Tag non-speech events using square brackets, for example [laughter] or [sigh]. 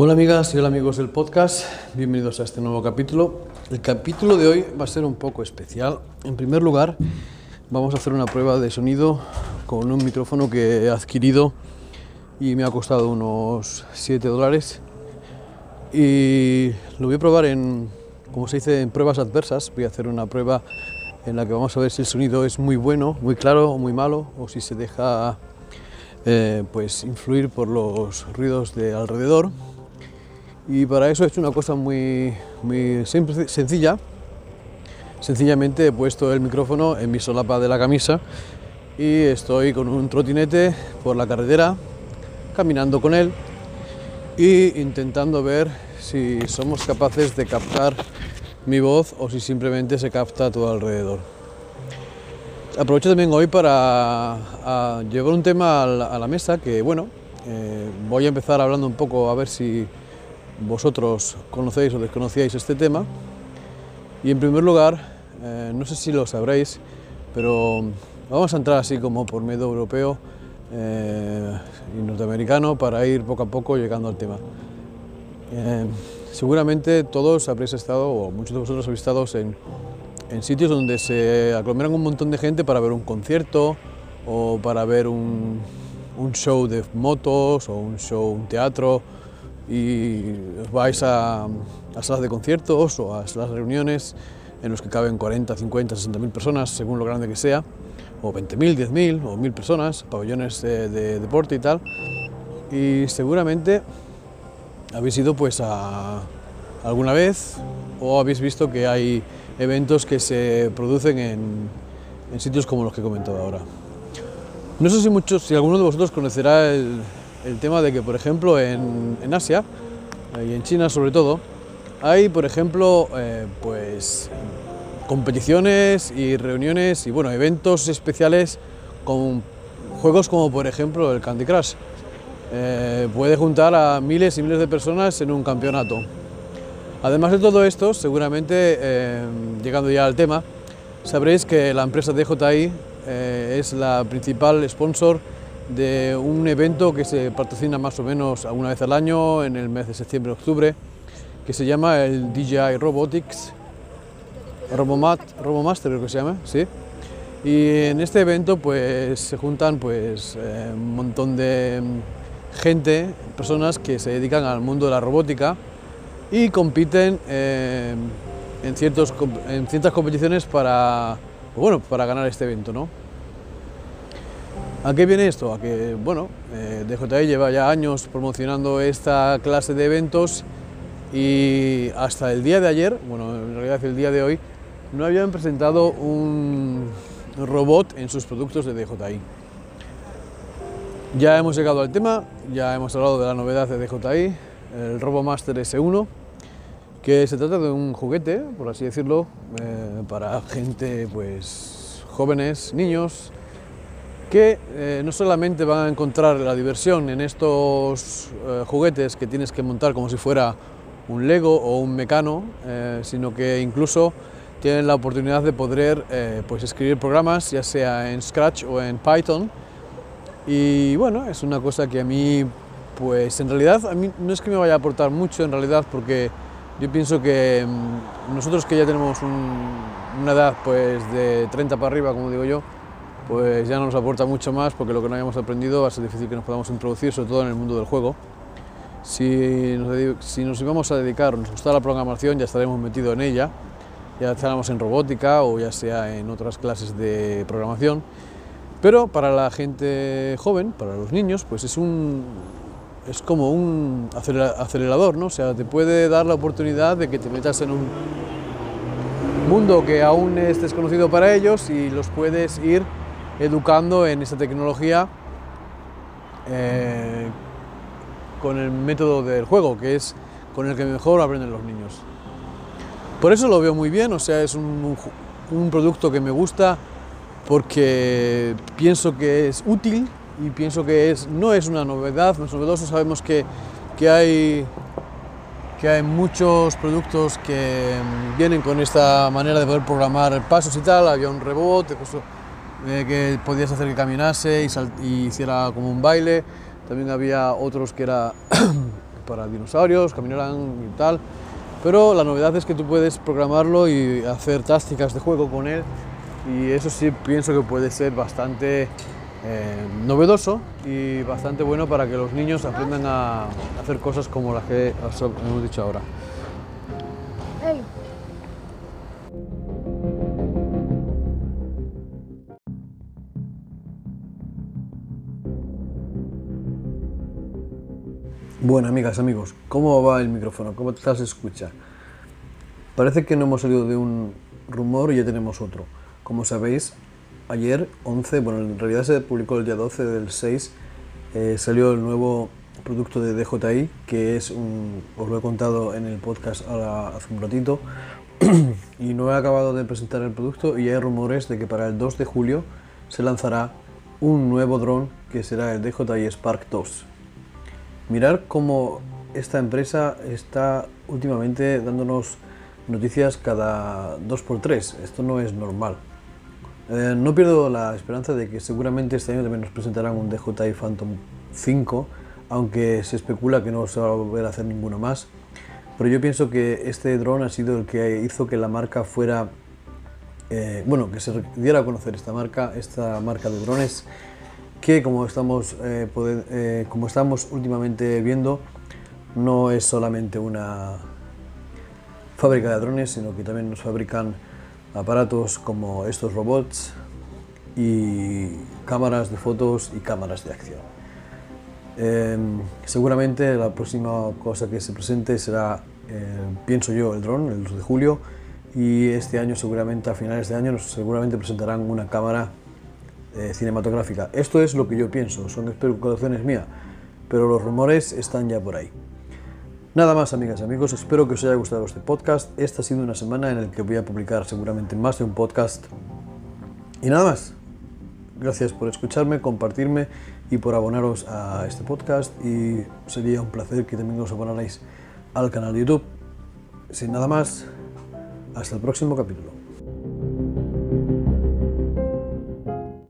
Hola amigas y hola amigos del podcast, bienvenidos a este nuevo capítulo. El capítulo de hoy va a ser un poco especial. En primer lugar, vamos a hacer una prueba de sonido con un micrófono que he adquirido y me ha costado unos 7 dólares. Y lo voy a probar en, como se dice, en pruebas adversas. Voy a hacer una prueba en la que vamos a ver si el sonido es muy bueno, muy claro o muy malo, o si se deja eh, pues influir por los ruidos de alrededor y para eso he hecho una cosa muy, muy sencilla. Sencillamente he puesto el micrófono en mi solapa de la camisa y estoy con un trotinete por la carretera, caminando con él e intentando ver si somos capaces de captar mi voz o si simplemente se capta todo alrededor. Aprovecho también hoy para llevar un tema a la, mesa que, bueno, eh, voy a empezar hablando un poco a ver si vosotros conocéis o desconocíais este tema. Y en primer lugar, eh, no sé si lo sabréis, pero vamos a entrar así como por medio europeo eh, y norteamericano para ir poco a poco llegando al tema. Eh, seguramente todos habréis estado, o muchos de vosotros habéis estado en, en, sitios donde se aglomeran un montón de gente para ver un concierto o para ver un, un show de motos o un show, un teatro y vais a, salas de conciertos o a salas de reuniones en los que caben 40, 50, 60 mil personas, según lo grande que sea, o 20 mil, 10 mil o mil personas, pabellones de, deporte y tal. Y seguramente habéis ido pues a alguna vez o habéis visto que hay eventos que se producen en, en sitios como los que he comentado ahora. No sé si muchos, si alguno de vosotros conocerá el, el tema de que, por ejemplo, en, Asia y en China sobre todo, hay, por ejemplo, eh, pues competiciones y reuniones y bueno, eventos especiales con juegos como por ejemplo el Candy Crush. Eh, puede juntar a miles y miles de personas en un campeonato. Además de todo esto, seguramente, eh, llegando ya al tema, sabréis que la empresa DJI es la principal sponsor de un evento que se patrocina más o menos una vez al año, en el mes de septiembre-octubre, que se llama el DJI Robotics, Robomat, Robomaster creo que se llama, sí. Y en este evento pues se juntan pues eh, un montón de gente, personas que se dedican al mundo de la robótica y compiten eh, en, en ciertas competiciones para, bueno, para ganar este evento, ¿no? ¿A qué viene esto? A que, bueno, eh, DJI lleva ya años promocionando esta clase de eventos y hasta el día de ayer, bueno, en realidad el día de hoy, no habían presentado un robot en sus productos de DJI. Ya hemos llegado al tema, ya hemos hablado de la novedad de DJI, el RoboMaster S1, que se trata de un juguete, por así decirlo, eh, para gente, pues, jóvenes, niños, que eh, no solamente van a encontrar la diversión en estos eh, juguetes que tienes que montar como si fuera un Lego o un Mecano, eh, sino que incluso tienen la oportunidad de poder pues escribir programas, ya sea en Scratch o en Python. Y bueno, es una cosa que a mí, pues en realidad, a mí no es que me vaya a aportar mucho en realidad, porque yo pienso que mm, nosotros que ya tenemos una edad pues de 30 para arriba, como digo yo, pues ya no nos aporta mucho más porque lo que no hayamos aprendido va a ser difícil que nos podamos introducir, sobre todo en el mundo del juego. Si nos, si nos íbamos a dedicar, nos gusta la programación, ya estaremos metidos en ella, ya estaremos en robótica o ya sea en otras clases de programación. Pero para la gente joven, para los niños, pues es un es como un acelerador, ¿no? O sea, te puede dar la oportunidad de que te metas en un mundo que aún es desconocido para ellos y los puedes ir educando en esta tecnología eh, con el método del juego, que es con el que mejor aprenden los niños. Por eso lo veo muy bien, o sea, es un, producto que me gusta porque pienso que es útil y pienso que es, no es una novedad, no novedoso, sabemos que, que, hay, que hay muchos productos que vienen con esta manera de poder programar pasos y tal, había un rebote, que podías hacer que caminase y, hiciera como un baile. También había otros que era [coughs] para dinosaurios, caminarán y tal. Pero la novedad es que tú puedes programarlo y hacer tácticas de juego con él. Y eso sí pienso que puede ser bastante eh, novedoso y bastante bueno para que los niños aprendan a hacer cosas como las que hemos dicho ahora. Bueno, amigas, amigos, ¿cómo va el micrófono? ¿Cómo te se escucha? Parece que no hemos salido de un rumor y ya tenemos otro. Como sabéis, ayer, 11, bueno, en realidad se publicó el día 12 del 6, eh, salió el nuevo producto de DJI, que es un, os lo he contado en el podcast ahora hace un ratito, [clears throat] y no he acabado de presentar el producto y hay rumores de que para el 2 de julio se lanzará un nuevo dron que será el DJI Spark 2 mirar cómo esta empresa está últimamente dándonos noticias cada dos por tres. Esto no es normal. Eh, no pierdo la esperanza de que seguramente este año también nos presentarán un DJI Phantom 5, aunque se especula que no se va a volver a hacer ninguno más. Pero yo pienso que este dron ha sido el que hizo que la marca fuera, eh, bueno, que se diera a conocer esta marca, esta marca de drones que como estamos, eh, eh, como estamos últimamente viendo, no es solamente una fábrica de drones, sino que también nos fabrican aparatos como estos robots y cámaras de fotos y cámaras de acción. Em, seguramente la próxima cosa que se presente será, eh, pienso yo, el dron, el 2 de julio, y este año seguramente, a finales de año, nos seguramente presentarán una cámara eh, cinematográfica. Esto es lo que yo pienso, son especulaciones mías, pero los rumores están ya por ahí. Nada más, amigas y amigos, espero que os haya gustado este podcast. Esta ha sido una semana en la que voy a publicar seguramente más de un podcast. Y nada más. Gracias por escucharme, compartirme y por abonaros a este podcast. Y sería un placer que también os abonarais al canal de YouTube. Sin nada más, hasta el próximo capítulo.